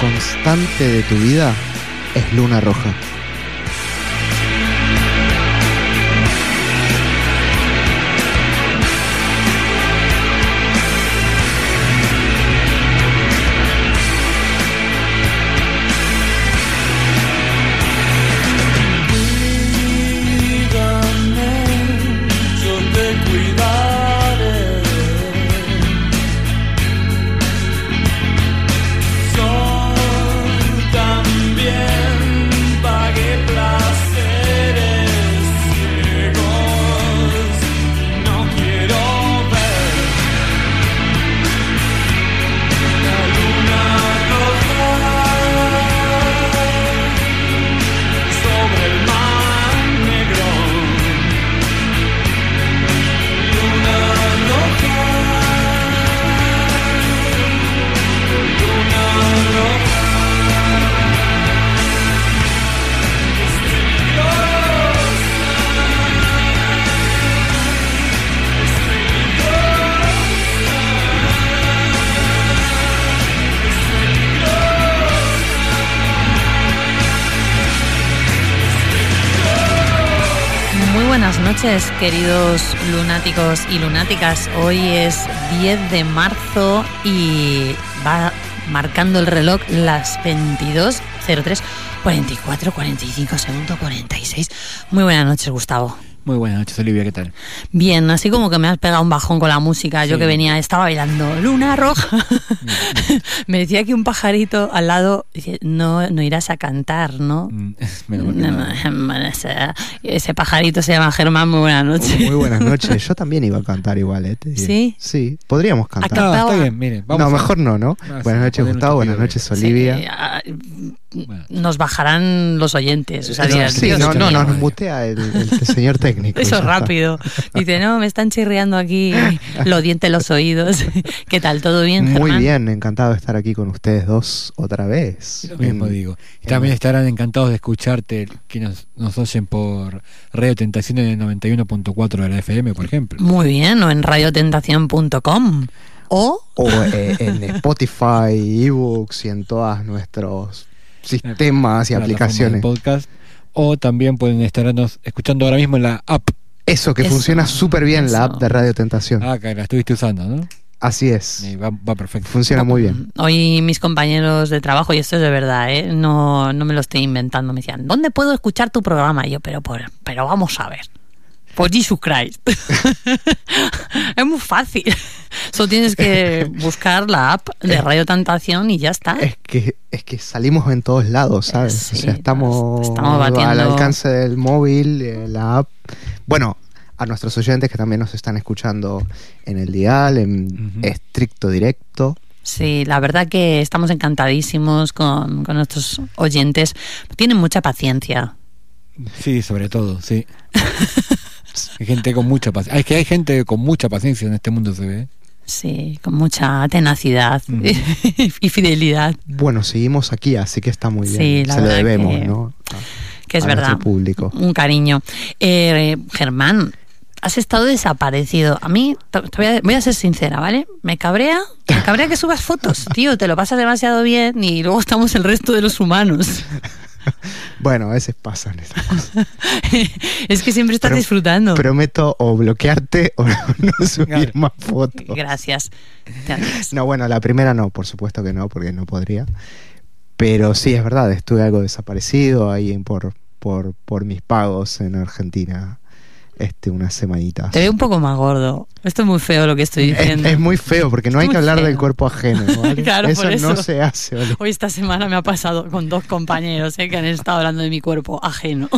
constante de tu vida es Luna Roja. Noches, queridos lunáticos y lunáticas. Hoy es 10 de marzo y va marcando el reloj las 22.03, 44, 45, segundo 46. Muy buenas noches, Gustavo. Muy buenas noches, Olivia, ¿qué tal? Bien, así como que me has pegado un bajón con la música. Yo que venía, estaba bailando Luna Roja. me decía que un pajarito al lado, dice, no, no irás a cantar, ¿no? Mm, ese, pajarito se llama Germán, muy buenas noches. Muy buenas noches, yo también iba a cantar igual, ¿eh? ¿Sí? Sí, podríamos cantar. está bien, mire, vamos no, mejor no, ¿no? buenas noches, Gustavo, buenas noches, Olivia. Nos bajarán los oyentes. sí, no, no, nos mutea el, el señor técnico. Eso rápido. Dice, no, me están chirriando aquí los dientes, los oídos. ¿Qué tal? ¿Todo bien, Muy bien, encantado de estar aquí con ustedes dos otra vez. Lo mismo digo. también estarán encantados de escucharte, que nos, nos oyen por Radio Tentación en el 91.4 de la FM, por ejemplo. Muy bien, o en radiotentación.com. O, o eh, en Spotify, ebooks y en todos nuestros sistemas y aplicaciones. Podcast, o también pueden estarnos escuchando ahora mismo en la app. Eso, que funciona súper bien la app de Radio Tentación. Ah, que la estuviste usando, ¿no? Así es. va, perfecto. Funciona muy bien. Hoy mis compañeros de trabajo, y esto es de verdad, ¿eh? no, no me lo estoy inventando, me decían, ¿dónde puedo escuchar tu programa? Y yo, pero, pero vamos a ver. Por Jesus Christ. es muy fácil. Solo tienes que buscar la app de Radio Tentación y ya está. Es que, es que salimos en todos lados, ¿sabes? o sea, estamos, al alcance del móvil, eh, la app. Bueno, a nuestros oyentes que también nos están escuchando en el dial, en estricto directo. Sí, la verdad que estamos encantadísimos con, con nuestros oyentes. Tienen mucha paciencia. Sí, sobre todo, sí. Hay gente con mucha paciencia. Es que hay gente con mucha paciencia en este mundo, se ve. Sí, con mucha tenacidad y fidelidad. Bueno, seguimos aquí, así que está muy bien. se lo debemos, ¿no? que es verdad. Público. Un cariño. Eh, Germán, has estado desaparecido. A mí, voy, a, voy, a, ser sincera, ¿vale? Me cabrea, me cabrea que subas fotos, tío, te lo pasas demasiado bien y luego estamos el resto de los humanos. bueno, a veces pasan esas cosas. es que siempre estás disfrutando. Prometo o bloquearte o no subir más fotos. Gracias. No, bueno, la primera no, por supuesto que no, porque no podría. Pero sí, es verdad, estuve algo desaparecido ahí por, por, por mis pagos en Argentina este, unas semanitas. Te veo un poco más gordo. Esto es muy feo lo que estoy diciendo. Es, muy feo porque no hay que hablar del cuerpo ajeno. eso, no se hace. Hoy esta semana me ha pasado con dos compañeros ¿eh? que han estado hablando de mi cuerpo ajeno.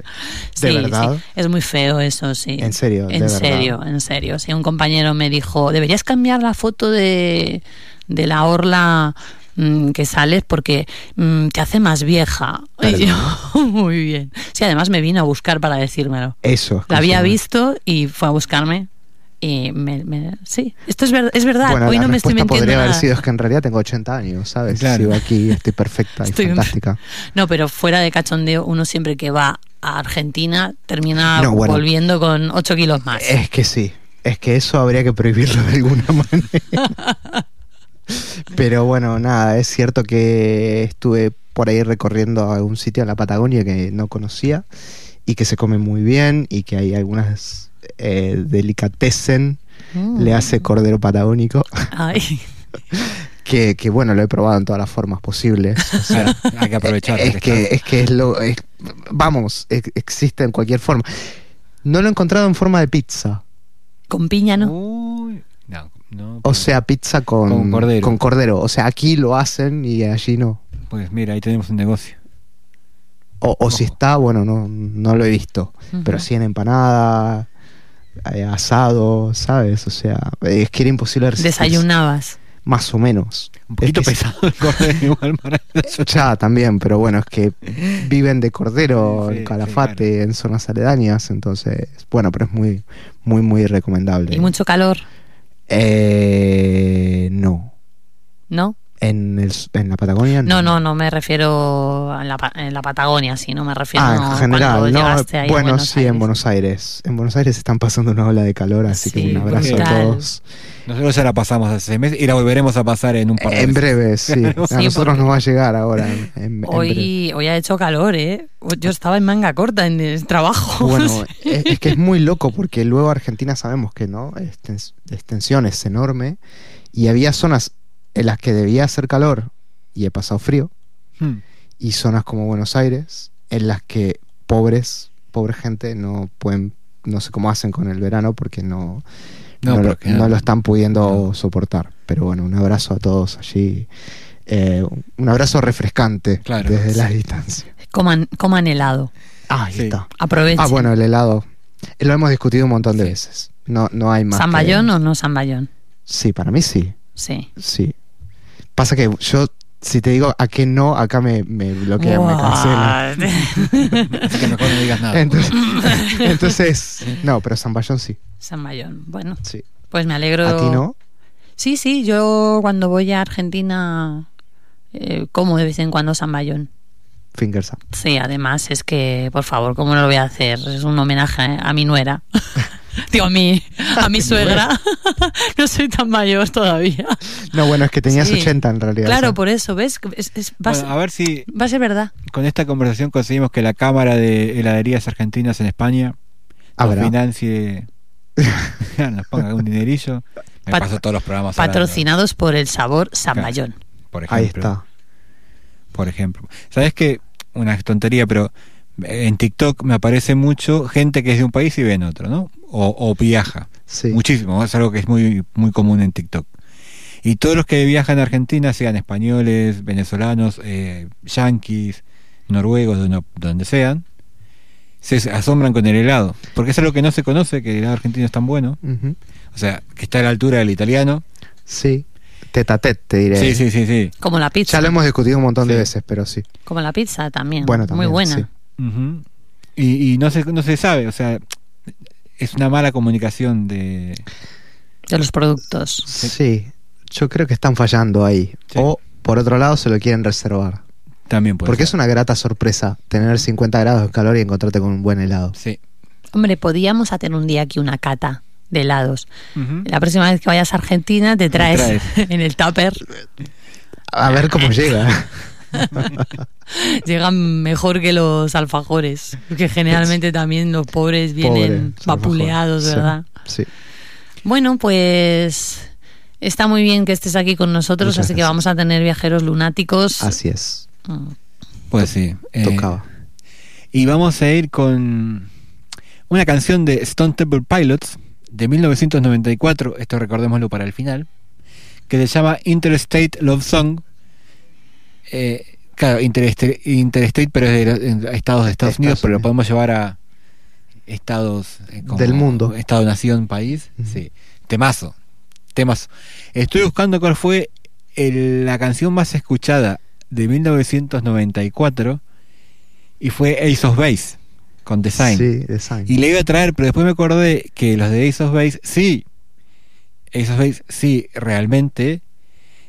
¿De verdad? Es muy feo eso, sí. En serio. En serio, en serio. Sí, un compañero me dijo, deberías cambiar la foto de, de la orla Mm, que sales porque mm, te hace más vieja. muy bien. Sí, además me vino a buscar para decírmelo. Eso. La había visto y fue a buscarme. Y me, sí, esto es, es verdad. Hoy no me estoy mintiendo. podría haber sido es que en realidad tengo 80 años, ¿sabes? Sigo aquí, estoy perfecta y fantástica. No, pero fuera de cachondeo, uno siempre que va a Argentina termina volviendo con 8 kilos más. Es que sí, es que eso habría que prohibirlo de alguna manera. Pero bueno, nada, es cierto que estuve por ahí recorriendo algún sitio en la Patagonia que no conocía y que se come muy bien y que hay algunas eh, delicatessen, le mm. hace cordero patagónico. Ay. que, que, bueno, lo he probado en todas las formas posibles. hay que aprovechar. Es que, es que es lo. vamos, existe en cualquier forma. No lo he encontrado en forma de pizza. ¿Con piña no? no, no o sea, pizza con, con, cordero. O sea, aquí lo hacen y allí no. Pues mira, ahí tenemos un negocio. O, o si está, bueno, no, no lo he visto. Pero sí en empanada, eh, asado, ¿sabes? O sea, es que era imposible Desayunabas. Más o menos. Un poquito pesado el cordero igual Ya, también, pero bueno, es que viven de cordero en Calafate, en zonas aledañas, entonces, bueno, pero es muy, muy, muy recomendable. ¿Y mucho calor? Eh, no. ¿No? En, el, en la Patagonia. No, no, no, me refiero en la, en la Patagonia, sí, no me refiero ah, en general. No, bueno, sí, en Buenos Aires. En Buenos Aires están pasando una ola de calor, así que un abrazo a todos. Nosotros ya la pasamos hace meses y la volveremos a pasar en un par de En breve, sí. a nosotros nos va a llegar ahora. hoy, hoy ha hecho calor, ¿eh? Yo estaba en manga corta en el trabajo. Bueno, es, que es muy loco porque luego Argentina sabemos que no, la extensión es enorme y había zonas en las que debía hacer calor y he pasado frío, hmm. y zonas como Buenos Aires en las que pobres, pobre gente no pueden, no sé cómo hacen con el verano porque no, no, lo, están pudiendo soportar. Pero bueno, un abrazo a todos allí. Eh, un abrazo refrescante desde la distancia. Coman, coman helado. Ah, ahí está. Aprovechen. Ah, bueno, el helado. Lo hemos discutido un montón de veces. No, no hay más. ¿Zamballón o no Zamballón? Sí, para mí sí. Sí. Sí. Pasa que yo, si te digo a qué no, acá me, me bloquean, me cancelan. Así que mejor no digas nada. Entonces, no, pero Zamballón sí. Zamballón, bueno. Sí. Pues me alegro. ¿A ti no? Sí, sí, yo cuando voy a Argentina eh, como de vez en cuando Zamballón. Fingers Sí, además es que, por favor, ¿cómo no lo voy a hacer? Es un homenaje a mi nuera. Digo, a mi, a mi suegra. no soy tan mayor todavía. No, bueno, es que tenías 80 en realidad. Claro, por eso, ¿ves? a ver si. Va a ser verdad. Con esta conversación conseguimos que la Cámara de Heladerías Argentinas en España ¿Habrá? financie. nos ponga un dinerillo. Me paso todos los programas. Patrocinados por el sabor San Mayón. Por ejemplo. Ahí está. Por ejemplo. ¿Sabes qué? Una tontería, pero en TikTok me aparece mucho gente que es de un país y ve en otro, ¿no? O, viaja. Muchísimo, es algo que es muy, muy común en TikTok. Y todos los que viajan a Argentina, sean españoles, venezolanos, eh, yanquis, noruegos, donde, sean, se asombran con el helado. Porque es algo que no se conoce, que el helado argentino es tan bueno. O sea, que está a la altura del italiano. Sí. Tetatet, te diré. Sí, sí, sí, sí. Como la pizza. Ya lo hemos discutido un montón de veces, pero sí. Como la pizza también. Bueno, también Muy buena y, no, se, no se sabe, o sea, es una mala comunicación de... De los productos. Sí, yo creo que están fallando ahí. O, por otro lado, se lo quieren reservar. También puede Porque es una grata sorpresa tener 50 grados de calor y encontrarte con un buen helado. Sí. Hombre, podíamos hacer un día aquí una cata de helados. La próxima vez que vayas a Argentina te traes, en el tupper. A ver cómo llega. Llegan mejor que los alfajores, que generalmente también los pobres vienen vapuleados, ¿verdad? Sí, Bueno, pues está muy bien que estés aquí con nosotros, así que vamos a tener viajeros lunáticos. Así es. Mm. Pues sí. Eh, Tocaba. Y vamos a ir con una canción de Stone Temple Pilots de 1994, esto recordémoslo para el final, que se llama Interstate Love Song eh, claro, Interstate, pero es de estados de Estados, Unidos, pero lo podemos llevar a estados eh, del mundo. Estado, nación, país. Sí. Temazo. Temazo. Estoy buscando cuál fue la canción más escuchada de 1994 y fue Ace of Base con Design. Sí, Design. Y le iba a traer, pero después me acordé que los de Ace of Base, sí, Ace of Base, sí, realmente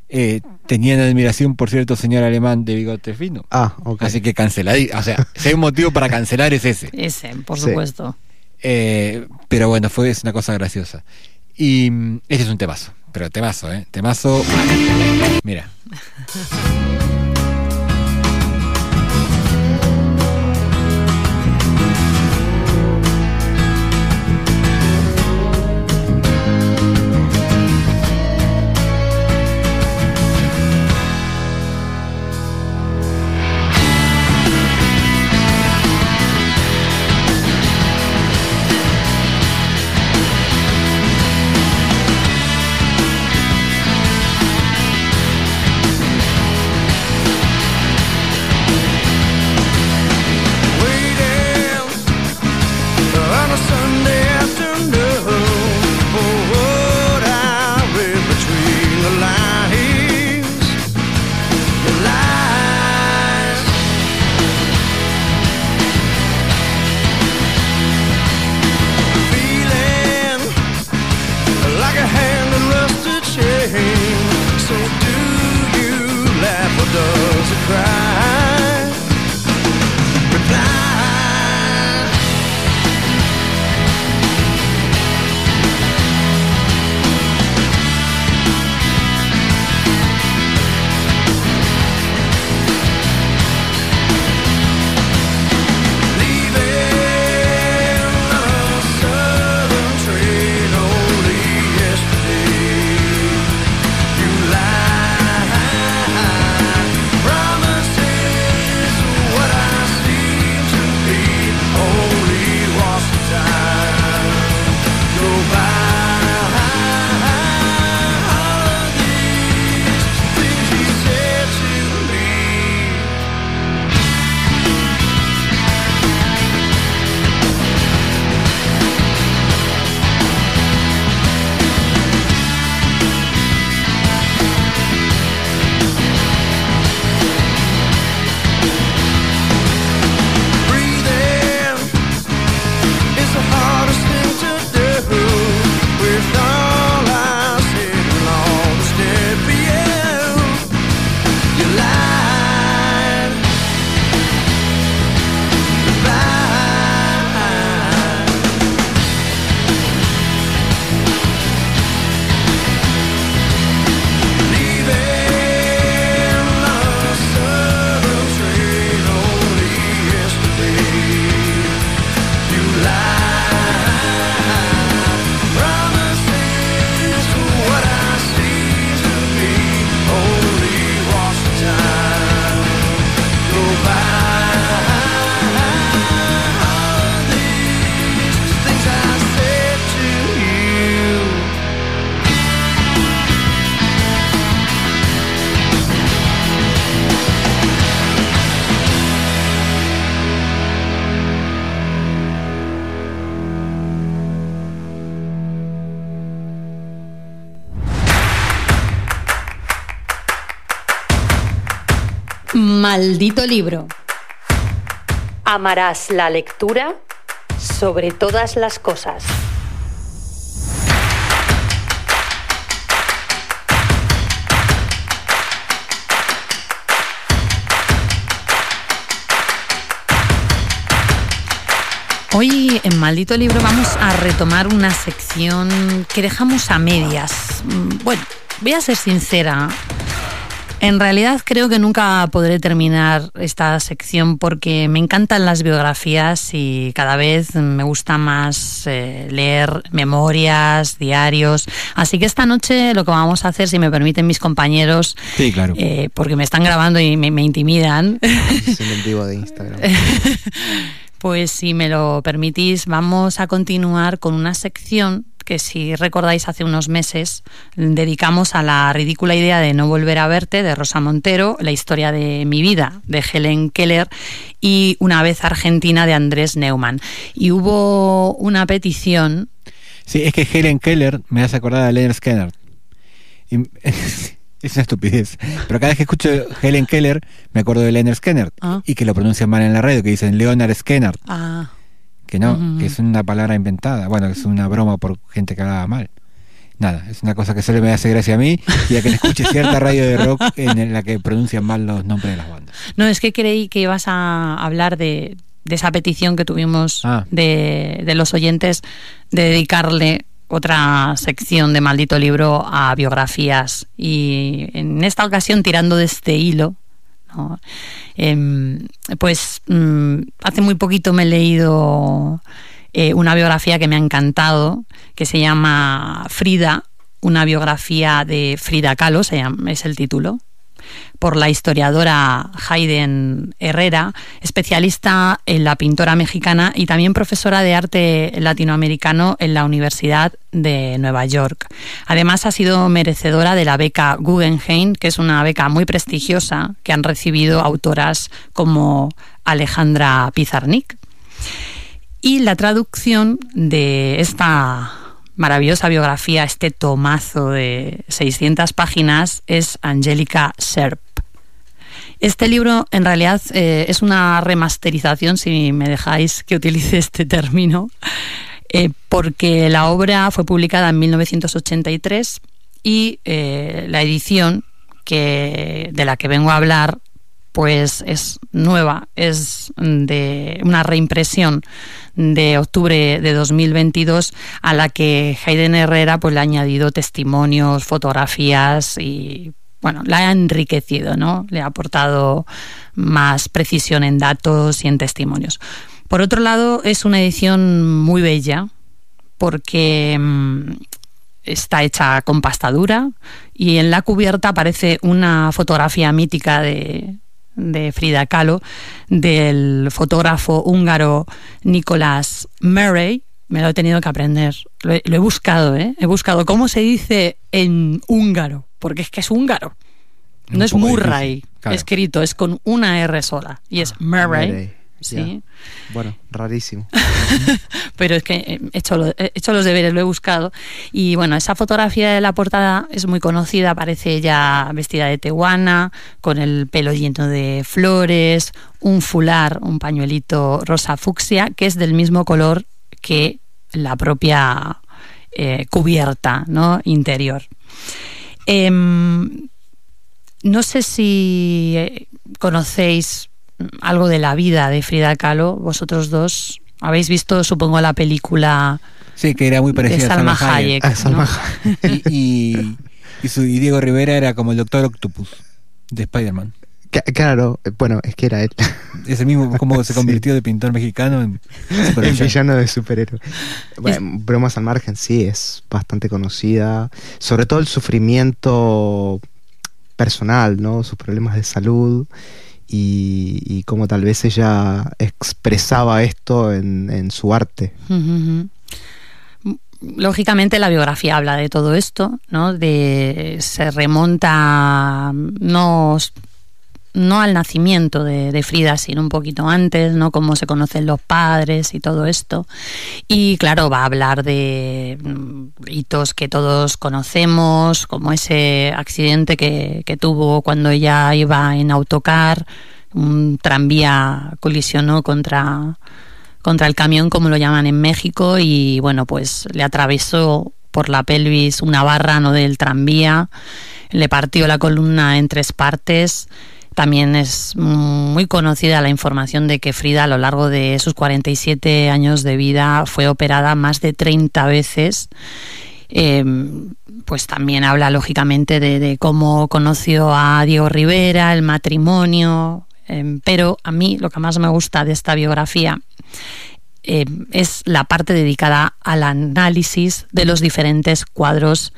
eh, tenían admiración por cierto señor alemán de bigote fino. Ah, ok. Así que canceladí. O sea, si hay un motivo para cancelar es ese. Ese, por supuesto. Eh, pero bueno, fue es una cosa graciosa. Y este es un temazo. Pero temazo, ¿eh? Temazo. Mira. Maldito libro. Amarás la lectura sobre todas las cosas. Hoy en Maldito Libro vamos a retomar una sección que dejamos a medias. Mm, bueno, voy a ser sincera, en realidad creo que nunca podré terminar esta sección porque me encantan las biografías y cada vez me gusta más eh, leer memorias, diarios. Así que esta noche lo que vamos a hacer, si me permiten mis compañeros, sí, claro. Eh, porque me están grabando y me, intimidan. Es de Instagram. pues si me lo permitís, vamos a continuar con una sección que si recordáis hace unos meses dedicamos a la ridícula idea de no volver a verte de Rosa Montero, la historia de mi vida de Helen Keller y una vez Argentina de Andrés Neumann. Y hubo una petición. Sí, es que Helen Keller me hace acordar a Leonard Skinner. es una estupidez. Pero cada vez que escucho Helen Keller me acuerdo de Leonard Skinner ah. y que lo pronuncian mal en la radio, que dicen Leonard Skinner. Ah que no, que es una palabra inventada, bueno, que es una broma por gente que hablaba mal. Nada, es una cosa que solo me hace gracia a mí y a que escuche cierta radio de rock en la que pronuncian mal los nombres de las bandas. No, es que creí que ibas a hablar de, esa petición que tuvimos ah. de, de los oyentes de dedicarle otra sección de Maldito Libro a biografías y en esta ocasión tirando de este hilo, em, pues mm, hace muy poquito me he leído eh, una biografía que me ha encantado, que se llama Frida, una biografía de Frida Kahlo, es el título, por la historiadora Hayden Herrera, especialista en la pintora mexicana y también profesora de arte latinoamericano en la Universidad de Nueva York. Además ha sido merecedora de la beca Guggenheim, que es una beca muy prestigiosa que han recibido autoras como Alejandra Pizarnik. Y la traducción de esta maravillosa biografía, este tomazo de 600 páginas, es Angélica Serp. Este libro en realidad eh, es una remasterización, si me dejáis que utilice este término, eh, porque la obra fue publicada en 1983 y eh, la edición que, de la que vengo a hablar pues es nueva, es de una reimpresión de octubre de 2022 a la que Hayden Herrera pues le ha añadido testimonios, fotografías y bueno, la ha enriquecido, ¿no? Le ha aportado más precisión en datos y en testimonios. Por otro lado, es una edición muy bella porque mm, está hecha con pastadura y en la cubierta aparece una fotografía mítica de, de Frida Kahlo, del fotógrafo húngaro Nicolás Murray. Me lo he tenido que aprender. Lo he, buscado, ¿eh? He buscado cómo se dice en húngaro, porque es que es húngaro. No es Murray escrito, es con una R sola. Y es ah, Murray. Sí. Bueno, rarísimo. Pero es que he hecho, he hecho, los deberes, lo he buscado. Y bueno, esa fotografía de la portada es muy conocida, aparece ella vestida de tehuana, con el pelo lleno de flores, un fular, un pañuelito rosa fucsia, que es del mismo color que la propia eh, cubierta ¿no? interior. Em, no sé si eh, conocéis algo de la vida de Frida Kahlo, vosotros dos habéis visto, supongo, la película. Sí, que era muy parecida a Salma Hayek. y, Diego Rivera era como el Doctor Octopus de Spider-Man. Claro, bueno, es que era él. Es el mismo como se convirtió de pintor mexicano en, villano de superhéroe. Bueno, bromas al margen, sí, es bastante conocida. Sobre todo el sufrimiento personal, ¿no? Sus problemas de salud y, y cómo tal vez ella expresaba esto en, su arte. Lógicamente la biografía habla de todo esto, ¿no? De se remonta no no al nacimiento de, Frida, sino un poquito antes, ¿no? Cómo se conocen los padres y todo esto. Y claro, va a hablar de mm, hitos que todos conocemos, como ese accidente que, tuvo cuando ella iba en autocar, un tranvía colisionó contra, contra el camión, como lo llaman en México, y bueno, pues le atravesó por la pelvis una barra ¿no? del tranvía, le partió la columna en tres partes también es muy conocida la información de que Frida a lo largo de sus 47 años de vida fue operada más de 30 veces. Em, pues también habla lógicamente de, cómo conoció a Diego Rivera, el matrimonio, em, pero a mí lo que más me gusta de esta biografía em, es la parte dedicada al análisis de los diferentes cuadros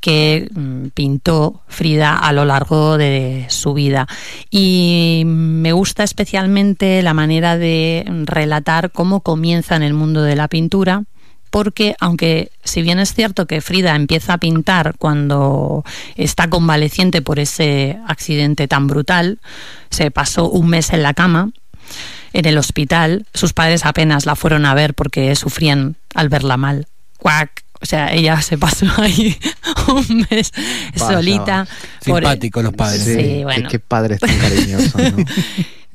que mm, pintó Frida a lo largo de su vida. Y me gusta especialmente la manera de relatar cómo comienza en el mundo de la pintura, porque aunque si bien es cierto que Frida empieza a pintar cuando está convaleciente por ese accidente tan brutal, se pasó un mes en la cama, en el hospital, sus padres apenas la fueron a ver porque sufrían al verla mal. Cuac, o sea, ella se pasó ahí un mes solita. Simpático los padres. Sí, bueno. Qué padres tan cariñosos, ¿no?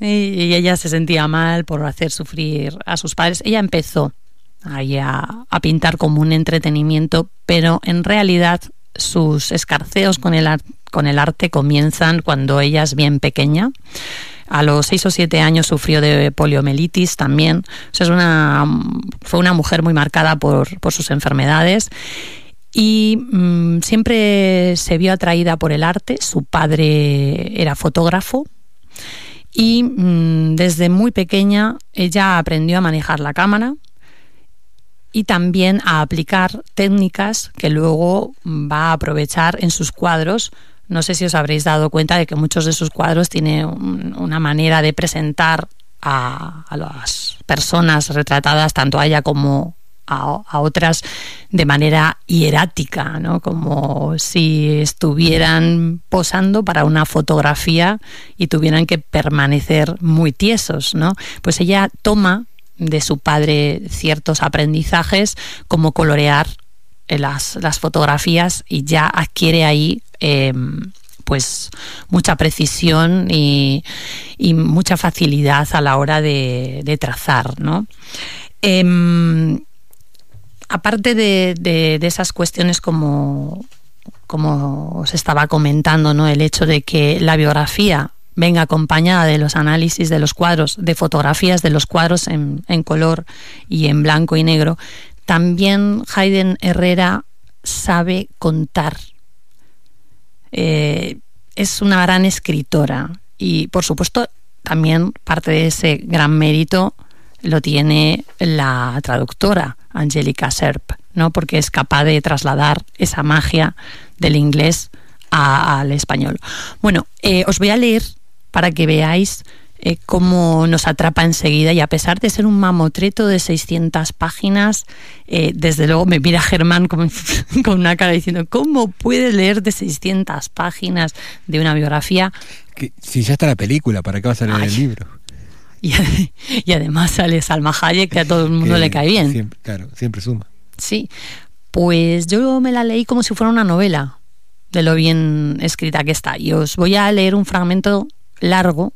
y, ella se sentía mal por hacer sufrir a sus padres. Ella empezó ahí a, pintar como un entretenimiento, pero en realidad sus escarceos con el, con el arte comienzan cuando ella es bien pequeña A los seis o siete años sufrió de poliomielitis también. es una, fue una mujer muy marcada por, por sus enfermedades y mm, siempre se vio atraída por el arte. Su padre era fotógrafo y mm, desde muy pequeña ella aprendió a manejar la cámara y también a aplicar técnicas que luego va a aprovechar en sus cuadros. No sé si os habréis dado cuenta de que muchos de sus cuadros tienen una manera de presentar a, las personas retratadas, tanto a ella como a, otras de manera hierática, ¿no? como si estuvieran posando para una fotografía y tuvieran que permanecer muy tiesos. ¿no? Pues ella toma de su padre ciertos aprendizajes como colorear las, las fotografías y ya adquiere ahí em, pues mucha precisión y, mucha facilidad a la hora de, trazar, ¿no? Em, aparte de, esas cuestiones como, como os estaba comentando, ¿no? el hecho de que la biografía venga acompañada de los análisis de los cuadros, de fotografías de los cuadros en, color y en blanco y negro, también Hayden Herrera sabe contar. Eh, es una gran escritora y, por supuesto, también parte de ese gran mérito lo tiene la traductora Angelica Serp, ¿no? porque es capaz de trasladar esa magia del inglés al español. Bueno, eh, os voy a leer para que veáis eh, cómo nos atrapa enseguida y a pesar de ser un mamotreto de 600 páginas, eh, desde luego me mira Germán con, con, una cara diciendo, ¿cómo puede leer de 600 páginas de una biografía? Que, si ya está la película, ¿para qué vas a leer el libro? Y, además sale Salma Hayek, que a todo el mundo le cae bien. claro, siempre suma. Sí, pues yo me la leí como si fuera una novela, de lo bien escrita que está. Y os voy a leer un fragmento largo,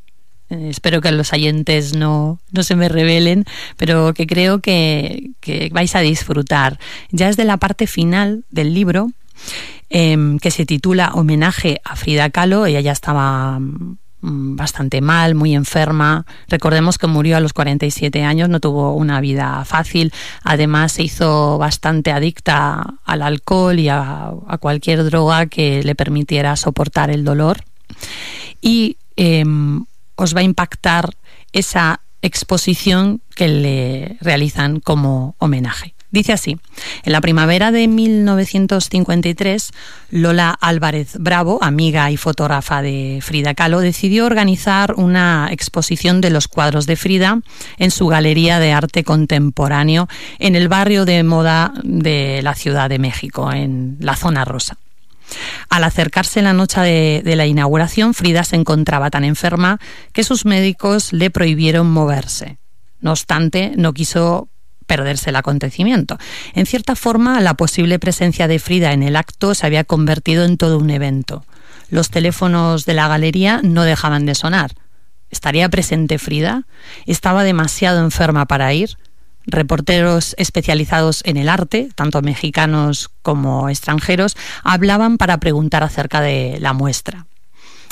espero que los oyentes no, no se me revelen, pero que creo que, vais a disfrutar. Ya es de la parte final del libro, em, que se titula Homenaje a Frida Kahlo, ella ya estaba Mm, bastante mal, muy enferma. Recordemos que murió a los 47 años, no tuvo una vida fácil. Además, se hizo bastante adicta al alcohol y a, cualquier droga que le permitiera soportar el dolor. Y em, os va a impactar esa exposición que le realizan como homenaje. Dice así, en la primavera de 1953, Lola Álvarez Bravo, amiga y fotógrafa de Frida Kahlo, decidió organizar una exposición de los cuadros de Frida en su galería de arte contemporáneo en el barrio de moda de la Ciudad de México, en la zona rosa. Al acercarse la noche de, la inauguración, Frida se encontraba tan enferma que sus médicos le prohibieron moverse. No obstante, no quiso perderse el acontecimiento. En cierta forma, la posible presencia de Frida en el acto se había convertido en todo un evento. Los teléfonos de la galería no dejaban de sonar. ¿Estaría presente Frida? ¿Estaba demasiado enferma para ir? Reporteros especializados en el arte, tanto mexicanos como extranjeros, hablaban para preguntar acerca de la muestra.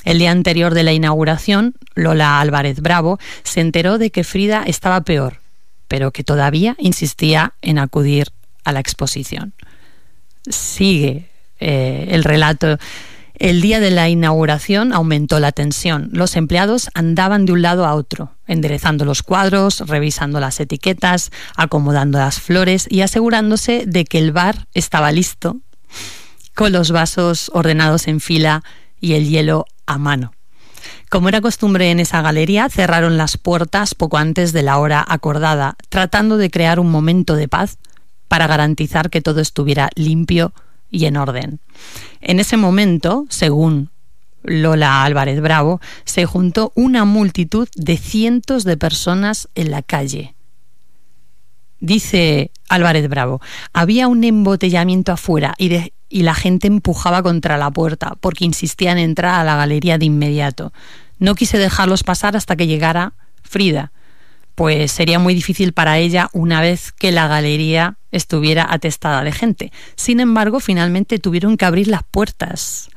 El día anterior de la inauguración, Lola Álvarez Bravo se enteró de que Frida estaba peor pero que todavía insistía en acudir a la exposición. Sigue eh, el relato. El día de la inauguración aumentó la tensión. Los empleados andaban de un lado a otro, enderezando los cuadros, revisando las etiquetas, acomodando las flores y asegurándose de que el bar estaba listo, con los vasos ordenados en fila y el hielo a mano. Como era costumbre en esa galería, cerraron las puertas poco antes de la hora acordada, tratando de crear un momento de paz para garantizar que todo estuviera limpio y en orden. En ese momento, según Lola Álvarez Bravo, se juntó una multitud de cientos de personas en la calle. Dice Álvarez Bravo, había un embotellamiento afuera y, y la gente empujaba contra la puerta porque insistían en entrar a la galería de inmediato. No quise dejarlos pasar hasta que llegara Frida, pues sería muy difícil para ella una vez que la galería estuviera atestada de gente. Sin embargo, finalmente tuvieron que abrir las puertas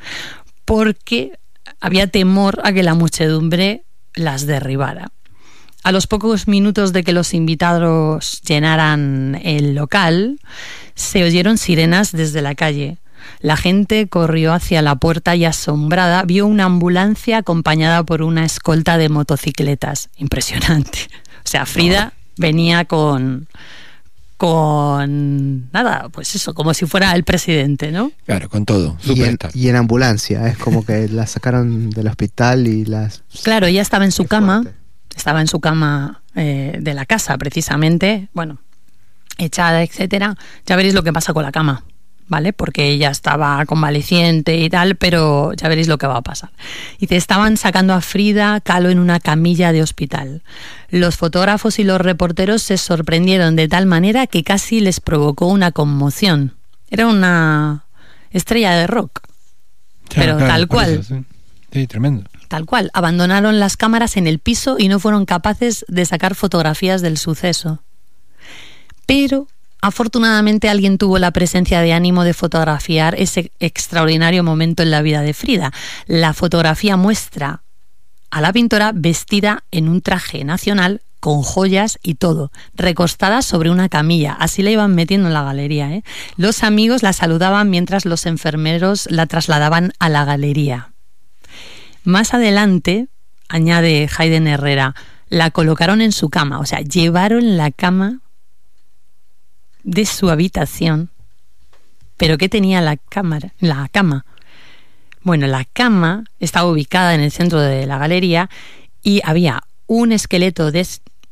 porque había temor a que la muchedumbre las derribara. A los pocos minutos de que los invitados llenaran el local, se oyeron sirenas desde la calle. La gente corrió hacia la puerta y asombrada vio una ambulancia acompañada por una escolta de motocicletas. Impresionante. O sea, Frida venía con con nada, pues eso, como si fuera el presidente, ¿no? Claro, con todo. Y en, y en, ambulancia, es como que la sacaron del hospital y las... Claro, ella estaba en su cama, estaba en su cama eh, de la casa precisamente, bueno, echada, etcétera. Ya veréis lo que pasa con la cama. ¿Vale? Porque ella estaba convaleciente y tal, pero ya veréis lo que va a pasar. Y te estaban sacando a Frida Kahlo en una camilla de hospital. Los fotógrafos y los reporteros se sorprendieron de tal manera que casi les provocó una conmoción. Era una estrella de rock. pero tal cual. sí, tremendo. Tal cual. Abandonaron las cámaras en el piso y no fueron capaces de sacar fotografías del suceso. Pero Afortunadamente alguien tuvo la presencia de ánimo de fotografiar ese extraordinario momento en la vida de Frida. La fotografía muestra a la pintora vestida en un traje nacional con joyas y todo, recostada sobre una camilla. Así la iban metiendo en la galería. ¿eh? Los amigos la saludaban mientras los enfermeros la trasladaban a la galería. Más adelante, añade Hayden Herrera, la colocaron en su cama, o sea, llevaron la cama de su habitación. ¿Pero qué tenía la cámara? La cama. Bueno, la cama estaba ubicada en el centro de la galería y había un esqueleto de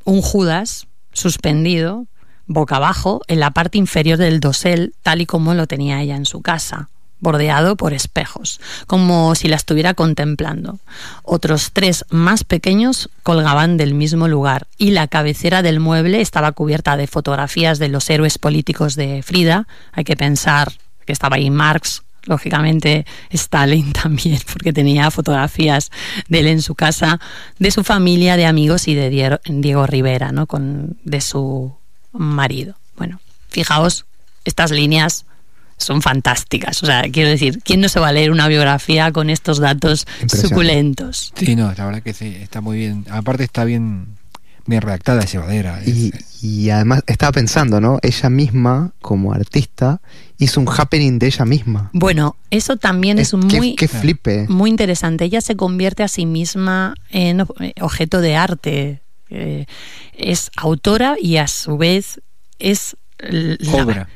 un Judas suspendido boca abajo en la parte inferior del dosel, tal y como lo tenía ella en su casa bordeado por espejos, como si la estuviera contemplando. Otros tres más pequeños colgaban del mismo lugar y la cabecera del mueble estaba cubierta de fotografías de los héroes políticos de Frida. Hay que pensar que estaba ahí Marx, lógicamente Stalin también, porque tenía fotografías de él en su casa, de su familia, de amigos y de Diego, Rivera, ¿no? Con, de su marido. Bueno, fijaos, estas líneas son fantásticas. O sea, quiero decir, ¿quién no se va a leer una biografía con estos datos suculentos? Sí, no, la verdad que sí, está muy bien. Aparte está bien, bien redactada, llevadera. Y, y además estaba pensando, ¿no? Ella misma, como artista, hizo un happening de ella misma. Bueno, eso también es, muy, qué flipe. muy interesante. Ella se convierte a sí misma en objeto de arte. Eh, es autora y a su vez es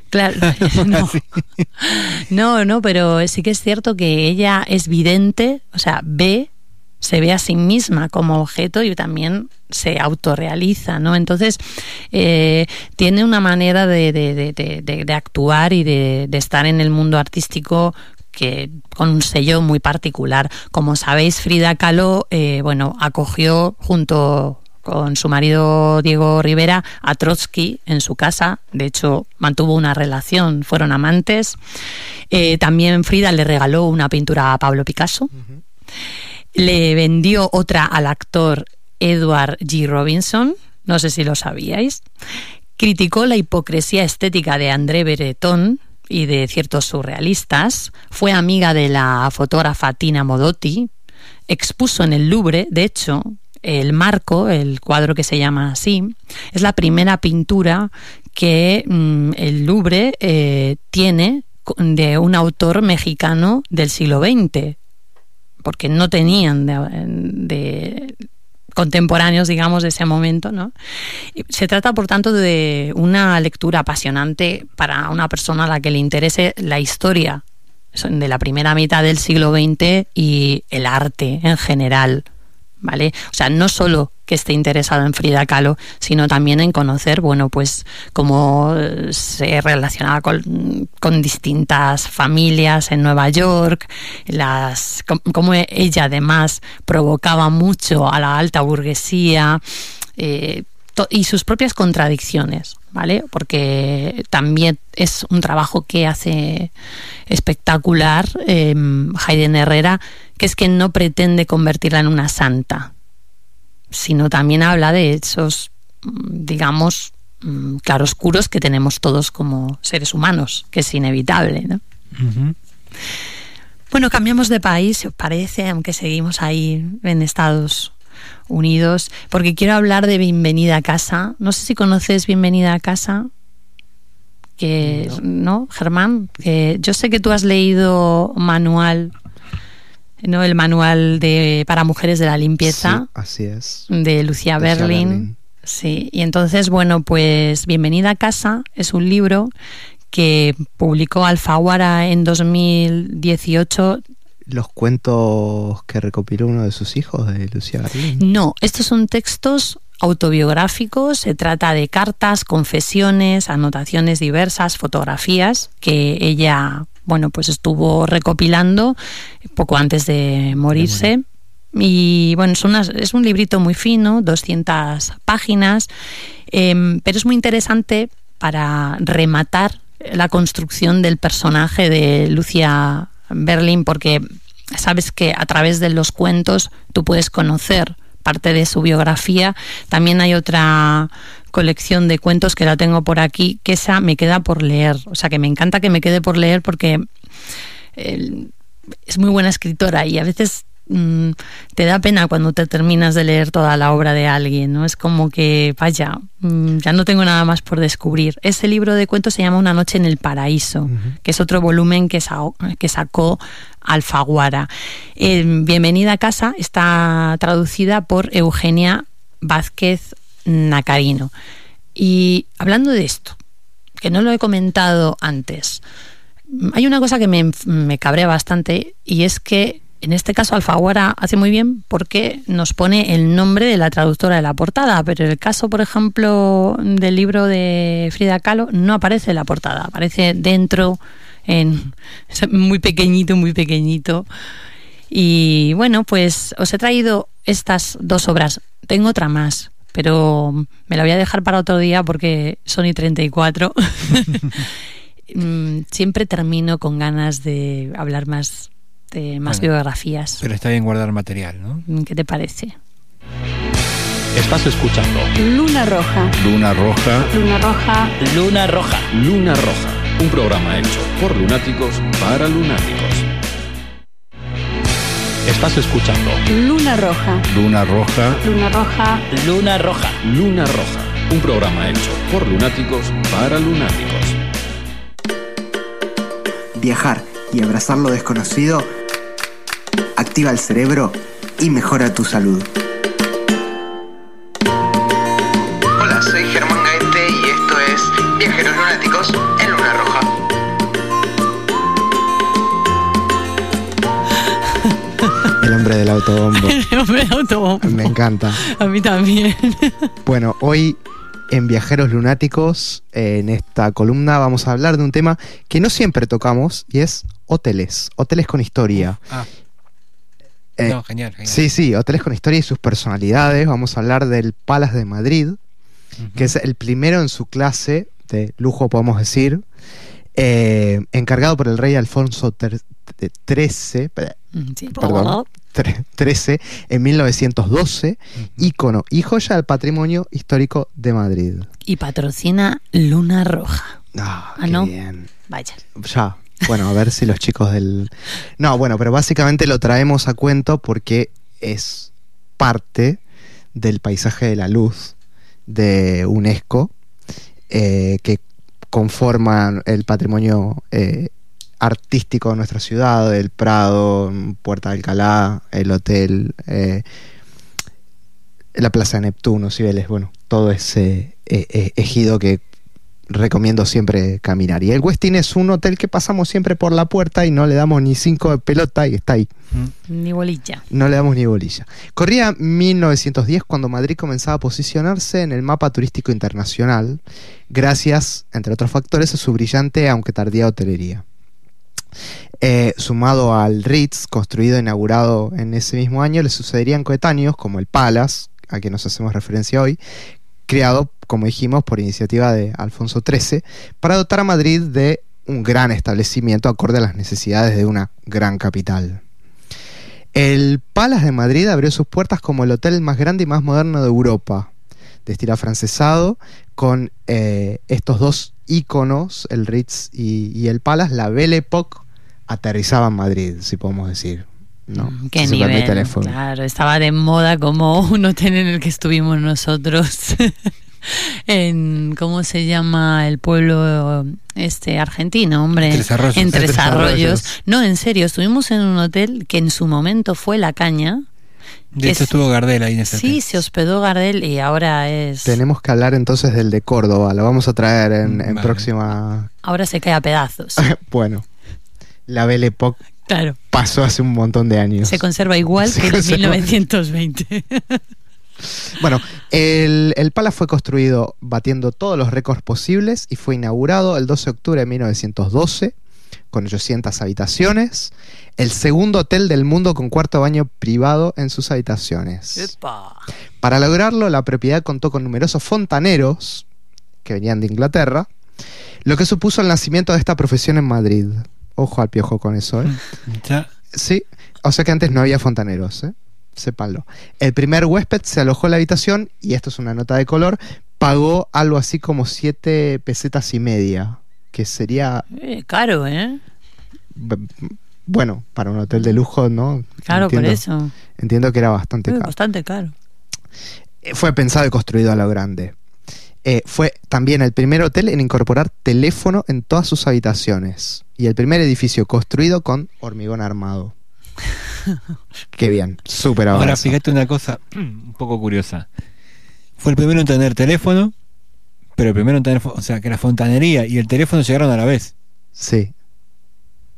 claro, no. no, pero sí que es cierto que ella es vidente, o sea, ve, se ve a sí misma como objeto y también se autorrealiza, ¿no? Entonces, eh, tiene una manera de, de, actuar y de, estar en el mundo artístico que con un sello muy particular. Como sabéis, Frida Kahlo, eh, bueno, acogió junto con su marido Diego Rivera a Trotsky en su casa. De hecho, mantuvo una relación, fueron amantes. Eh, también Frida le regaló una pintura a Pablo Picasso. Le vendió otra al actor Edward G. Robinson. No sé si lo sabíais. Criticó la hipocresía estética de André Breton y de ciertos surrealistas. Fue amiga de la fotógrafa Tina Modotti. Expuso en el Louvre, de hecho, el marco, el cuadro que se llama así, es la primera pintura que mm, el Louvre eh, tiene de un autor mexicano del siglo XX, porque no tenían de, contemporáneos, digamos, de ese momento, ¿no? Se trata, por tanto, de una lectura apasionante para una persona a la que le interese la historia de la primera mitad del siglo XX y el arte en general. ¿Vale? O sea, no solo que esté interesado en Frida Kahlo, sino también en conocer, bueno, pues cómo se relacionaba con, distintas familias en Nueva York, las, cómo ella además provocaba mucho a la alta burguesía eh, y sus propias contradicciones, ¿vale? Porque también es un trabajo que hace espectacular eh, Hayden Herrera, que es que no pretende convertirla en una santa, sino también habla de esos, digamos, mm, claroscuros que tenemos todos como seres humanos, que es inevitable. ¿no? Bueno, cambiamos de país, si os parece, aunque seguimos ahí en Estados unidos, porque quiero hablar de Bienvenida a casa. No sé si conoces Bienvenida a casa que no, Germán, que yo sé que tú has leído manual ¿no? el manual de para mujeres de la limpieza. así es. De Lucía Berlin. Sí, y entonces, bueno, pues Bienvenida a casa es un libro que publicó Alfaguara en 2018 los cuentos que recopiló uno de sus hijos de Lucía Berlin. No, estos son textos autobiográficos, se trata de cartas, confesiones, anotaciones diversas, fotografías que ella, bueno, pues estuvo recopilando poco antes de morirse. y bueno, es, es, un librito muy fino, 200 páginas, em, pero es muy interesante para rematar la construcción del personaje de Lucia Berlin, porque sabes que a través de los cuentos tú puedes conocer parte de su biografía. También hay otra colección de cuentos que la tengo por aquí, que esa me queda por leer. O sea, que me encanta que me quede por leer porque es muy buena escritora y a veces mm, te da pena cuando te terminas de leer toda la obra de alguien, ¿no? Es como que, vaya, mm, ya no tengo nada más por descubrir. Ese libro de cuentos se llama Una noche en el paraíso, que es otro volumen que, que sacó Alfaguara. Eh, Bienvenida a casa está traducida por Eugenia Vázquez Nacarino. Y hablando de esto, que no lo he comentado antes, hay una cosa que me, me cabrea bastante y es que en este caso Alfaguara hace muy bien porque nos pone el nombre de la traductora de la portada, pero en el caso, por ejemplo, del libro de Frida Kahlo no aparece en la portada, aparece dentro en muy pequeñito, muy pequeñito. Y bueno, pues os he traído estas dos obras. Tengo otra más, pero me la voy a dejar para otro día porque son y 34. Mm, siempre termino con ganas de hablar más de más biografías. Pero está bien guardar material, ¿no? Mm, ¿Qué te parece? Estás escuchando Luna Roja. Luna Roja. Luna Roja. Luna Roja. Luna Roja un programa hecho por lunáticos para lunáticos. Estás escuchando Luna Roja. Luna Roja. Luna Roja. Luna Roja. Luna Roja. Un programa hecho por lunáticos para lunáticos. Viajar y abrazar lo desconocido activa el cerebro y mejora tu salud. Hola, soy Germán Gaete y esto es Viajeros Lunáticos El hombre del autobombo. El hombre del autobombo. Me encanta. A mí también. Bueno, hoy en Viajeros Lunáticos, en esta columna, vamos a hablar de un tema que no siempre tocamos y es hoteles. Hoteles con historia. Ah. Eh, no, genial, genial. Sí, sí, hoteles con historia y sus personalidades. Vamos a hablar del Palace de Madrid, que es el primero en su clase de lujo, podemos decir, eh, encargado por el rey Alfonso XIII, perdón, 13 en 1912, ícono y joya del patrimonio histórico de Madrid. Y patrocina Luna Roja. Ah, ah no? bien. Vaya. Ya. Bueno, a ver si los chicos del... No, bueno, pero básicamente lo traemos a cuento porque es parte del paisaje de la luz de UNESCO eh, que conforman el patrimonio eh, artístico de nuestra ciudad, el Prado, Puerta de Alcalá, el hotel, eh, la Plaza de Neptuno, Cibeles, bueno, todo ese ejido que recomiendo siempre caminar. Y el Westin es un hotel que pasamos siempre por la puerta y no le damos ni cinco de pelota y está ahí. Mm. Ni bolilla. No le damos ni bolilla. Corría 1910 cuando Madrid comenzaba a posicionarse en el mapa turístico internacional, gracias, entre otros factores, a su brillante, aunque tardía hotelería. Eh, sumado al Ritz, construido e inaugurado en ese mismo año, le sucederían coetáneos como el Palace, a que nos hacemos referencia hoy, creado, como dijimos, por iniciativa de Alfonso XIII, para dotar a Madrid de un gran establecimiento acorde a las necesidades de una gran capital. El Palace de Madrid abrió sus puertas como el hotel más grande y más moderno de Europa, de estilo afrancesado, con eh, estos dos íconos, el Ritz y, el Palace, la Belle Époque aterrizaba en Madrid, si podemos decir. No, mm, qué nivel. Claro, estaba de moda como un hotel en el que estuvimos nosotros. en cómo se llama el pueblo este argentino, hombre, en Tres Arroyos. No, en serio, estuvimos en un hotel que en su momento fue La Caña. De hecho estuvo Gardel ahí en ese Sí, se hospedó Gardel y ahora es... Tenemos que hablar entonces del de Córdoba, lo vamos a traer en, próxima... Ahora se cae a pedazos. bueno, la Belle Époque claro. pasó hace un montón de años. Se conserva igual que en 1920. Bueno, el, el Palace fue construido batiendo todos los récords posibles y fue inaugurado el 12 de octubre de 1912 con 800 habitaciones, el segundo hotel del mundo con cuarto baño privado en sus habitaciones. Para lograrlo, la propiedad contó con numerosos fontaneros que venían de Inglaterra, lo que supuso el nacimiento de esta profesión en Madrid. Ojo al piojo con eso, ¿eh? Sí, o sea que antes no había fontaneros, ¿eh? sépanlo. El primer huésped se alojó en la habitación, y esto es una nota de color, pagó algo así como siete pesetas y media, que sería... Eh, caro, ¿eh? Bueno, para un hotel de lujo, ¿no? Claro, por eso. Entiendo que era bastante caro. Bastante caro. Eh, fue pensado y construido a lo grande. Eh, fue también el primer hotel en incorporar teléfono en todas sus habitaciones y el primer edificio construido con hormigón armado. Qué bien, súper Ahora, fíjate una cosa un poco curiosa. Fue el primero en tener teléfono, pero el primero en tener, o sea, que la fontanería y el teléfono llegaron a la vez. Sí.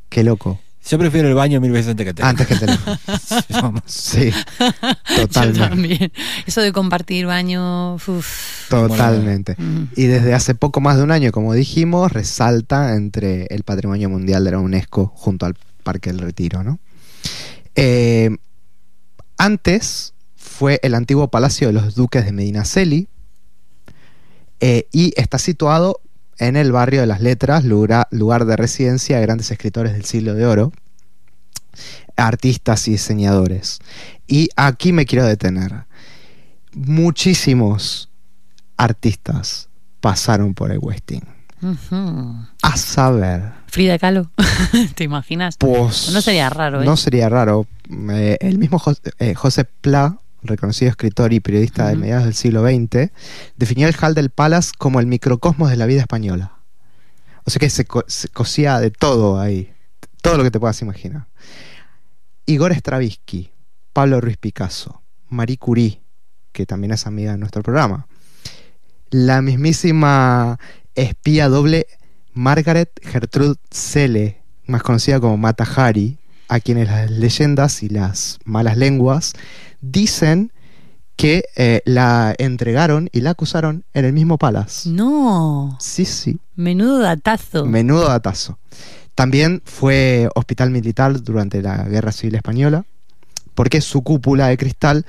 Qué loco. Yo prefiero el baño mil veces antes que el teléfono. Antes que el teléfono. sí, totalmente. Eso de compartir baño. totalmente. Y desde hace poco más de un año, como dijimos, resalta entre el patrimonio mundial de la UNESCO junto al Parque del Retiro, ¿no? Eh, antes fue el antiguo palacio de los duques de Medinaceli eh, y está situado en el barrio de las letras, lugar, lugar de residencia de grandes escritores del siglo de oro, artistas y diseñadores. Y aquí me quiero detener. Muchísimos artistas pasaron por el Westin. A saber. Frida Kahlo, ¿te imaginas? Pues, no sería raro. ¿eh? No sería raro. Eh, el mismo José, Pla, reconocido escritor y periodista de mediados del siglo XX, definió el Hall del Palace como el microcosmos de la vida española. O sea que se, cosía de todo ahí. Todo lo que te puedas imaginar. Igor Stravinsky, Pablo Ruiz Picasso, Marie Curie, que también es amiga de nuestro programa. La mismísima espía doble Margaret Gertrude Selle, más conocida como Mata Hari, a quienes las leyendas y las malas lenguas dicen que eh, la entregaron y la acusaron en el mismo palace. No. Sí, sí. Menudo datazo. Menudo datazo. También fue hospital militar durante la Guerra Civil Española, porque su cúpula de cristal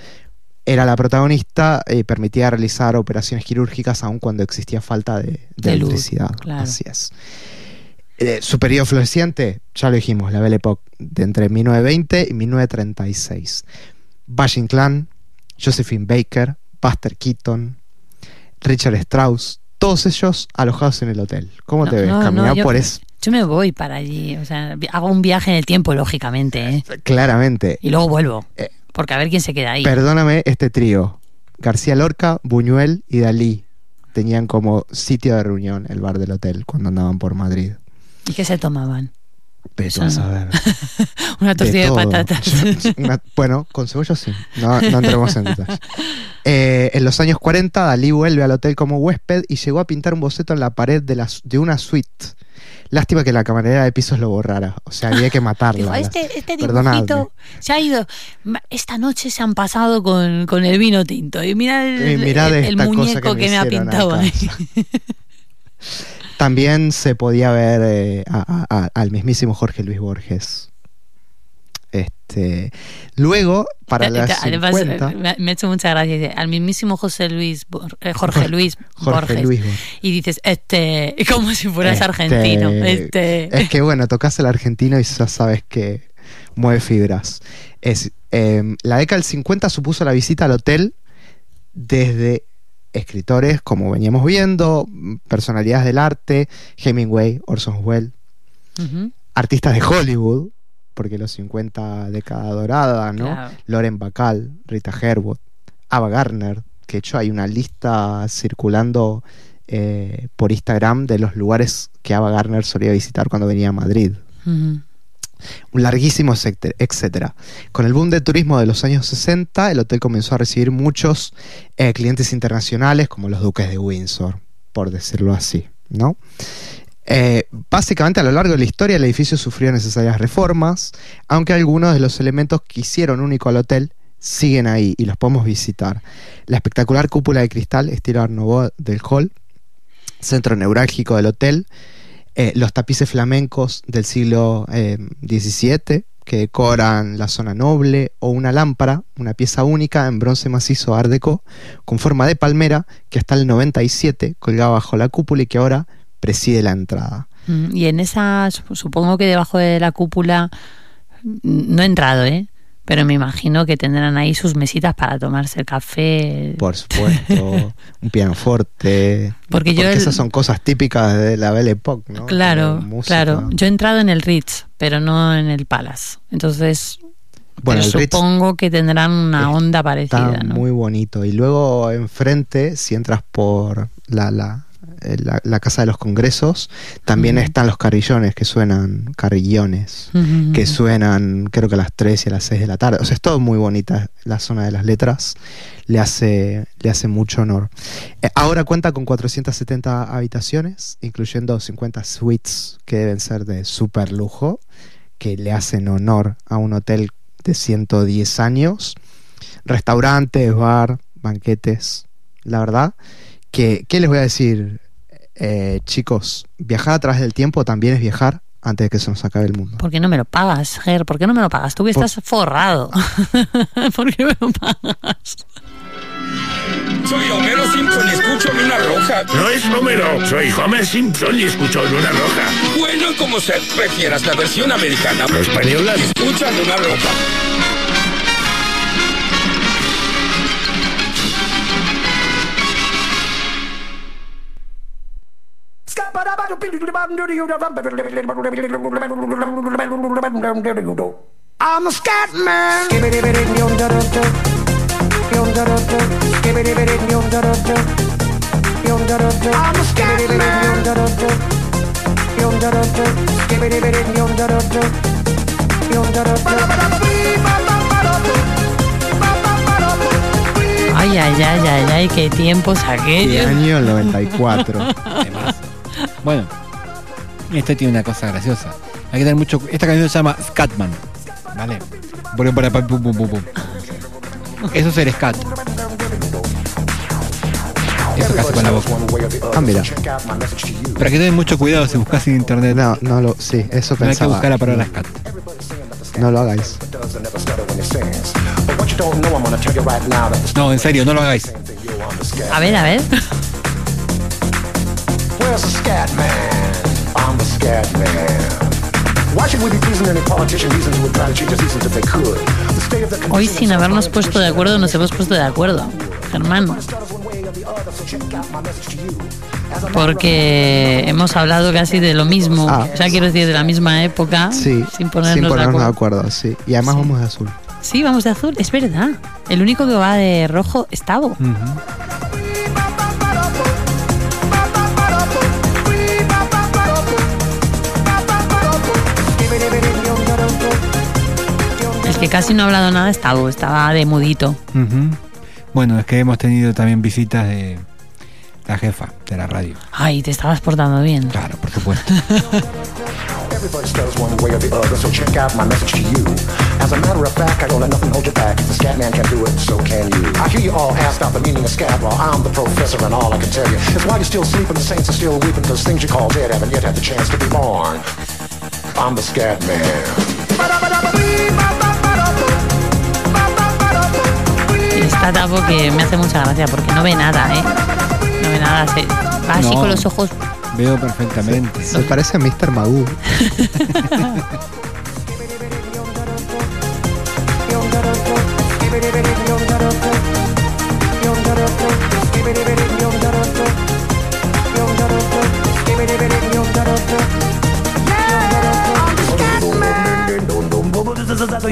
era la protagonista y permitía realizar operaciones quirúrgicas aun cuando existía falta de, electricidad. Así es. Eh, su periodo floreciente, ya lo dijimos, la Belle Époque, de entre 1920 y 1936. Valle Clan, Josephine Baker, Buster Keaton, Richard Strauss, todos ellos alojados en el hotel. ¿Cómo te ves? Caminar por eso. Yo me voy para allí, o sea, hago un viaje en el tiempo, lógicamente. ¿eh? Claramente. Y luego vuelvo. Eh, porque a ver quién se queda ahí. Perdóname este trío. García Lorca, Buñuel y Dalí tenían como sitio de reunión el bar del hotel cuando andaban por Madrid. ¿Y qué se tomaban? Pero a saber. una tortilla de, patatas. bueno, con cebolla sí. No, entremos en detalles. Eh, en los años 40, Dalí vuelve al hotel como huésped y llegó a pintar un boceto en la pared de, la, de una suite Lástima que la camarera de pisos lo borrara. O sea, había que matarla. este, este dibujito se ha ido. Esta noche se han pasado con, el vino tinto. Y mira el, muñeco que me, ha pintado ahí. También se podía ver eh, al mismísimo Jorge Luis Borges este, luego, para la me, ha hecho mucha gracia. Al mismísimo José Luis, eh, Jorge Luis Borges. Y dices, este, como si fueras este, argentino. Este. Es que bueno, tocas el argentino y ya sabes que mueve fibras. Es, em, la década del 50 supuso la visita al hotel desde escritores, como veníamos viendo, personalidades del arte, Hemingway, Orson Welles, artistas de Hollywood, porque los 50 década dorada, ¿no? Loren Bacall, Rita Herwood, Ava Gardner, que de hecho hay una lista circulando eh, por Instagram de los lugares que Ava Gardner solía visitar cuando venía a Madrid. Un larguísimo etcétera. Con el boom del turismo de los años 60, el hotel comenzó a recibir muchos eh, clientes internacionales, como los duques de Windsor, por decirlo así, ¿no? Eh, básicamente a lo largo de la historia el edificio sufrió necesarias reformas, aunque algunos de los elementos que hicieron único al hotel siguen ahí y los podemos visitar. La espectacular cúpula de cristal estilo Art del hall, centro neurálgico del hotel, eh, los tapices flamencos del siglo XVII eh, que decoran la zona noble o una lámpara, una pieza única en bronce macizo Art con forma de palmera que hasta el 97 colgaba bajo la cúpula y que ahora preside la entrada. Mm, y en esa, supongo que debajo de la cúpula, no he entrado, ¿eh? Pero me imagino que tendrán ahí sus mesitas para tomarse el café. Por supuesto, un pianoforte. Porque, yo esas son cosas típicas de la Belle Époque, ¿no? Claro, claro. Yo he entrado en el Ritz, pero no en el Palace. Entonces, bueno, supongo que tendrán una onda parecida. Está muy bonito. Y luego enfrente, si entras por la, la, eh, la, Casa de los Congresos, también están los carrillones que suenan, carrillones, que suenan creo que a las 3 y a las 6 de la tarde. O sea, es todo muy bonita la zona de las letras, le hace, le hace mucho honor. Eh, ahora cuenta con 470 habitaciones, incluyendo 50 suites que deben ser de super lujo, que le hacen honor a un hotel de 110 años. Restaurantes, bar, banquetes, la verdad. Que, ¿Qué les voy a decir? Eh, chicos, viajar a través del tiempo también es viajar antes de que se nos acabe el mundo. ¿Por qué no me lo pagas, Ger? ¿Por qué no me lo pagas? Tú que estás forrado. ¿Por qué me lo pagas? Soy Homero Simpson y escucho Luna Roja. No es Homero, soy Homer Simpson y escucho Luna Roja. Bueno, como se prefieras, la versión americana. La española. Escucha Luna Roja. I'm a scat man. I'm a scat man. Ay, ay, ay, ay, ay, qué tiempos aquellos. Año 94. Bueno, este tiene una cosa graciosa. Hay que tener mucho. Esta canción se llama Scatman. ¿Vale? Eso es el scat. Eso que hace con la voz. Ah, mira. Pero hay que tener mucho cuidado si buscas en internet. No, no lo. Sí, eso pensaba. hay que buscar la palabra scat. No lo hagáis. No, en serio, no lo hagáis. A ver, a ver. Where's the scat man? I'm the scat man. Why should we be pleasing any politician reasons who would try to seasons if they could? Hoy sin habernos puesto de acuerdo nos hemos puesto de acuerdo, Germán. Porque hemos hablado casi de lo mismo, ah, o sea, quiero decir, de la misma época, sí, sin ponernos, sin ponernos de, acuerdo. de, acuerdo. Sí, y además sí. vamos de azul. Sí, vamos de azul, es verdad. El único que va de rojo es Tavo. Uh -huh. Que casi no ha hablado nada estaba, estaba de mudito. Bueno, es que hemos tenido también visitas de la jefa de la radio. Ay, te estabas portando bien. Claro, por supuesto. Everybody stutters one way or the other, so check out my message to you. As a matter of fact, I don't let nothing hold you back. If the scat man can do it, so can you. I hear you all ask out the meaning of scat, well, I'm the professor and all I can tell you is why you're still sleeping, the saints are still weeping, cause things you call dead haven't yet had the chance to be born. I'm the scat man. Está Tavo que me hace mucha gracia porque no ve nada, ¿eh? No ve nada, se va así con los ojos. Veo perfectamente. Se, parece a Mr. Magoo.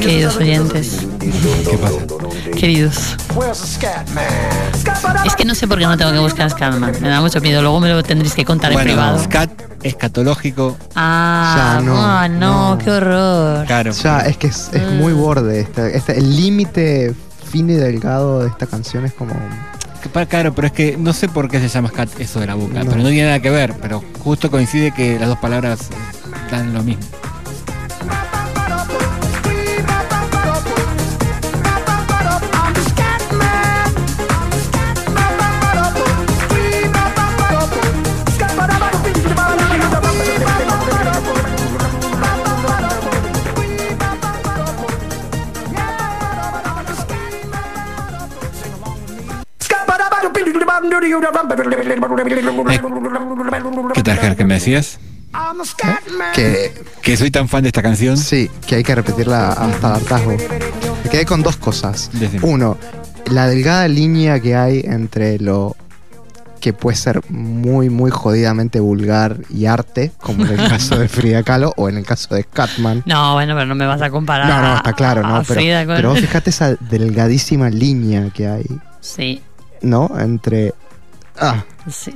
Queridos oyentes. ¿Qué pasa? Queridos. Es que no sé por qué no tengo que buscar Scatman. Me da mucho miedo. Luego me lo tendréis que contar en privado. Scat escatológico. Ah, no, ah, no, qué horror. Claro. Ya, es que es, muy borde. Este, este, el límite fino y delgado de esta canción es como Claro, pero es que no sé por qué se llama scat eso de la boca, pero no tiene nada que ver, pero justo coincide que las dos palabras dan lo mismo. ¿Qué tal, ¿Qué me decías? Que, que soy tan fan de esta canción. Sí, que hay que repetirla hasta el hartazgo. Me quedé con dos cosas. Uno, la delgada línea que hay entre lo que puede ser muy, muy jodidamente vulgar y arte, como en el caso de Frida Kahlo o en el caso de Catman. No, bueno, pero no me vas a comparar. No, no, está claro, no. Pero, pero fíjate esa delgadísima línea que hay. Sí. ¿No? Entre Ah,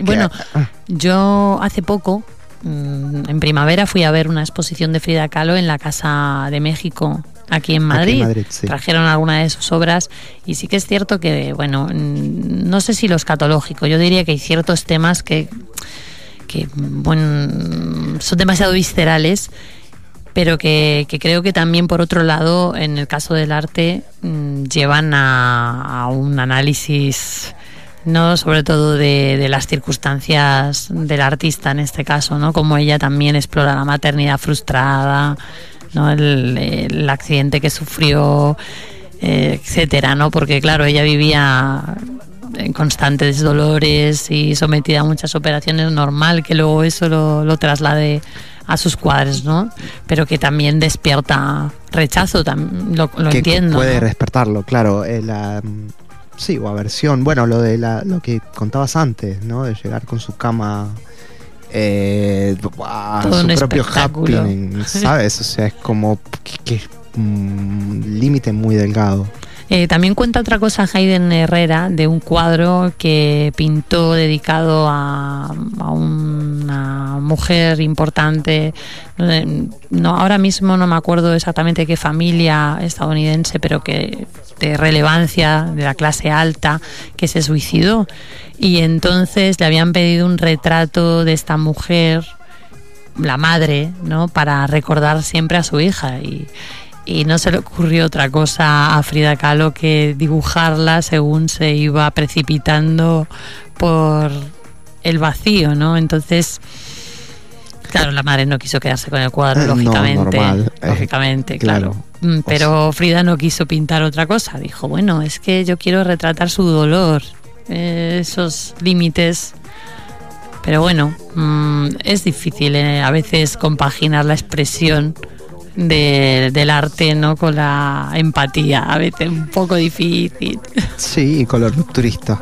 bueno, ah. yo hace poco, mm, en primavera, fui a ver una exposición de Frida Kahlo en la Casa de México, aquí en Madrid. Trajeron alguna de sus obras y sí que es cierto que, bueno, no sé si lo escatológico, yo diría que hay ciertos temas que, que bueno, son demasiado viscerales pero que, creo que también por otro lado en el caso del arte mm, llevan a, un análisis no sobre todo de, las circunstancias del artista en este caso, ¿no? Como ella también explora la maternidad frustrada, ¿no? El, accidente que sufrió, eh, etcétera, ¿no? Porque claro, ella vivía en constantes dolores y sometida a muchas operaciones, normal que luego eso lo, lo traslade a sus cuadros, ¿no? Pero que también despierta rechazo, lo, lo entiendo. Puede despertarlo, claro. Eh, la, Sí, o aversión. Bueno, lo de la, lo que contabas antes, ¿no? De llegar con su cama eh, su propio happening, ¿sabes? O sea, es como que, es un límite muy delgado. Eh, también cuenta otra cosa Hayden Herrera de un cuadro que pintó dedicado a, a una mujer importante. No, ahora mismo no me acuerdo exactamente qué familia estadounidense, pero que de relevancia de la clase alta que se suicidó. Y entonces le habían pedido un retrato de esta mujer, la madre, ¿no? Para recordar siempre a su hija. Y, y no se le ocurrió otra cosa a Frida Kahlo que dibujarla según se iba precipitando por el vacío, ¿no? Entonces, claro, la madre no quiso quedarse con el cuadro, lógicamente. Eh, lógicamente, claro. Mm, pero Frida no quiso pintar otra cosa. Dijo, bueno, es que yo quiero retratar su dolor, eh, esos límites. Pero bueno, mm, es difícil eh, a veces compaginar la expresión del arte no con la empatía a veces un poco difícil. Sí y con lo rupturista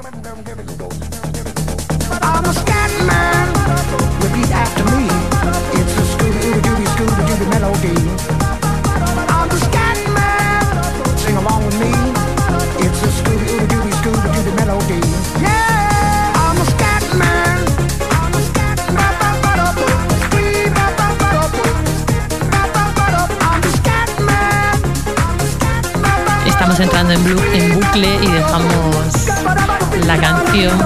entrando en, bucle y dejamos la canción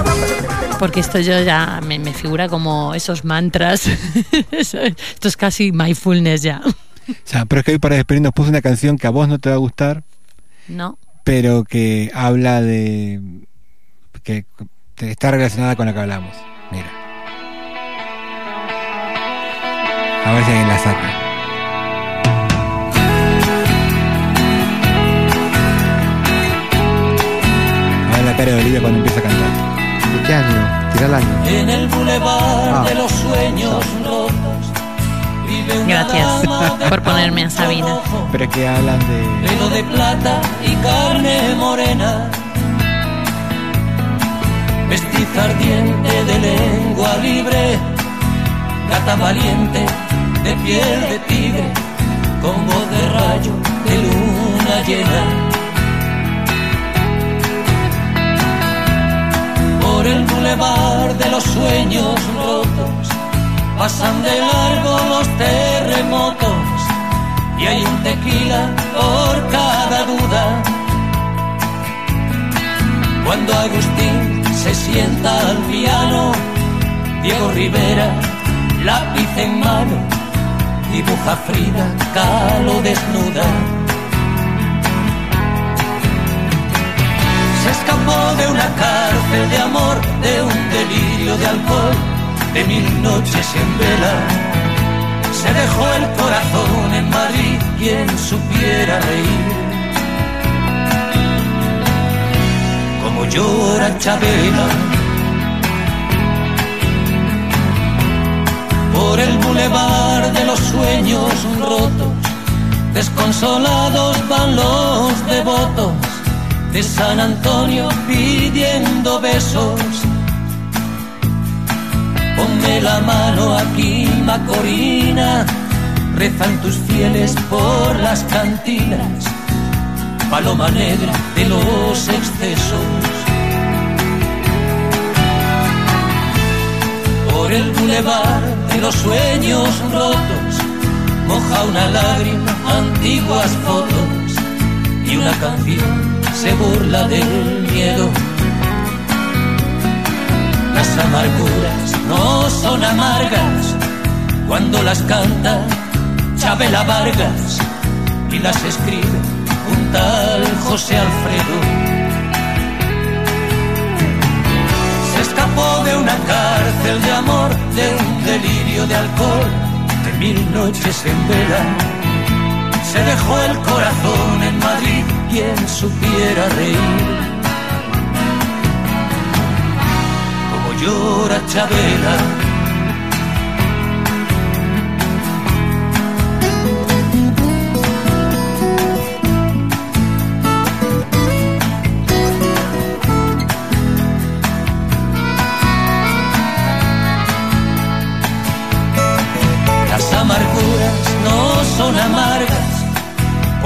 porque esto yo ya me, figura como esos mantras. esto es casi mindfulness ya. O sea, pero es que hoy para despedirnos puse una canción que a vos no te va a gustar. No. Pero que habla de. que está relacionada con la que hablamos. Mira. A ver si alguien la saca. Cara de Olivia cuando empieza a cantar. ¿De qué año? Tira el año. En el bulevar ah. de los sueños rotos. Gracias por ponerme a Sabina. Pero es que hablan de. Pelo de plata y carne morena. Vestiza ardiente de lengua libre. Gata valiente de piel de tigre. Con voz de rayo de luz llena. El bulevar de los sueños rotos pasan de largo los terremotos y hay un tequila por cada duda. Cuando Agustín se sienta al piano, Diego Rivera, lápiz en mano, dibuja Frida, calo desnuda. De una cárcel de amor, de un delirio de alcohol, de mil noches en vela. Se dejó el corazón en Madrid, quien supiera reír. Como llora Chabela. Por el bulevar de los sueños rotos, desconsolados van los devotos de San Antonio pidiendo besos. Ponme la mano aquí, Macorina, rezan tus fieles por las cantinas, paloma negra de los excesos. Por el bulevar de los sueños rotos, moja una lágrima antiguas fotos y una canción se burla del miedo. Las amarguras no son amargas cuando las canta Chabela Vargas y las escribe un tal José Alfredo. Se escapó de una cárcel de amor, de un delirio de alcohol, de mil noches en vela. Se dejó el corazón en Madrid, quien supiera reír. Como llora Chabela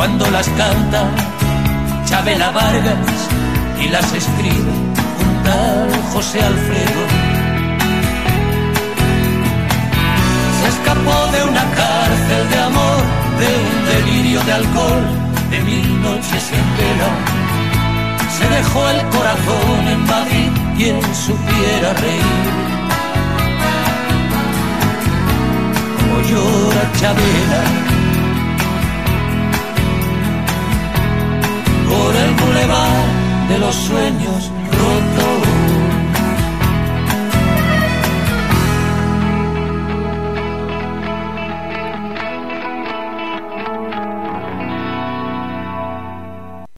cuando las canta Chabela Vargas y las escribe un tal José Alfredo. Se escapó de una cárcel de amor, de un delirio de alcohol, de mil noches en vela. Se dejó el corazón en Madrid, quien supiera reír. Como llora Chabela por el bulevar de los sueños rotos.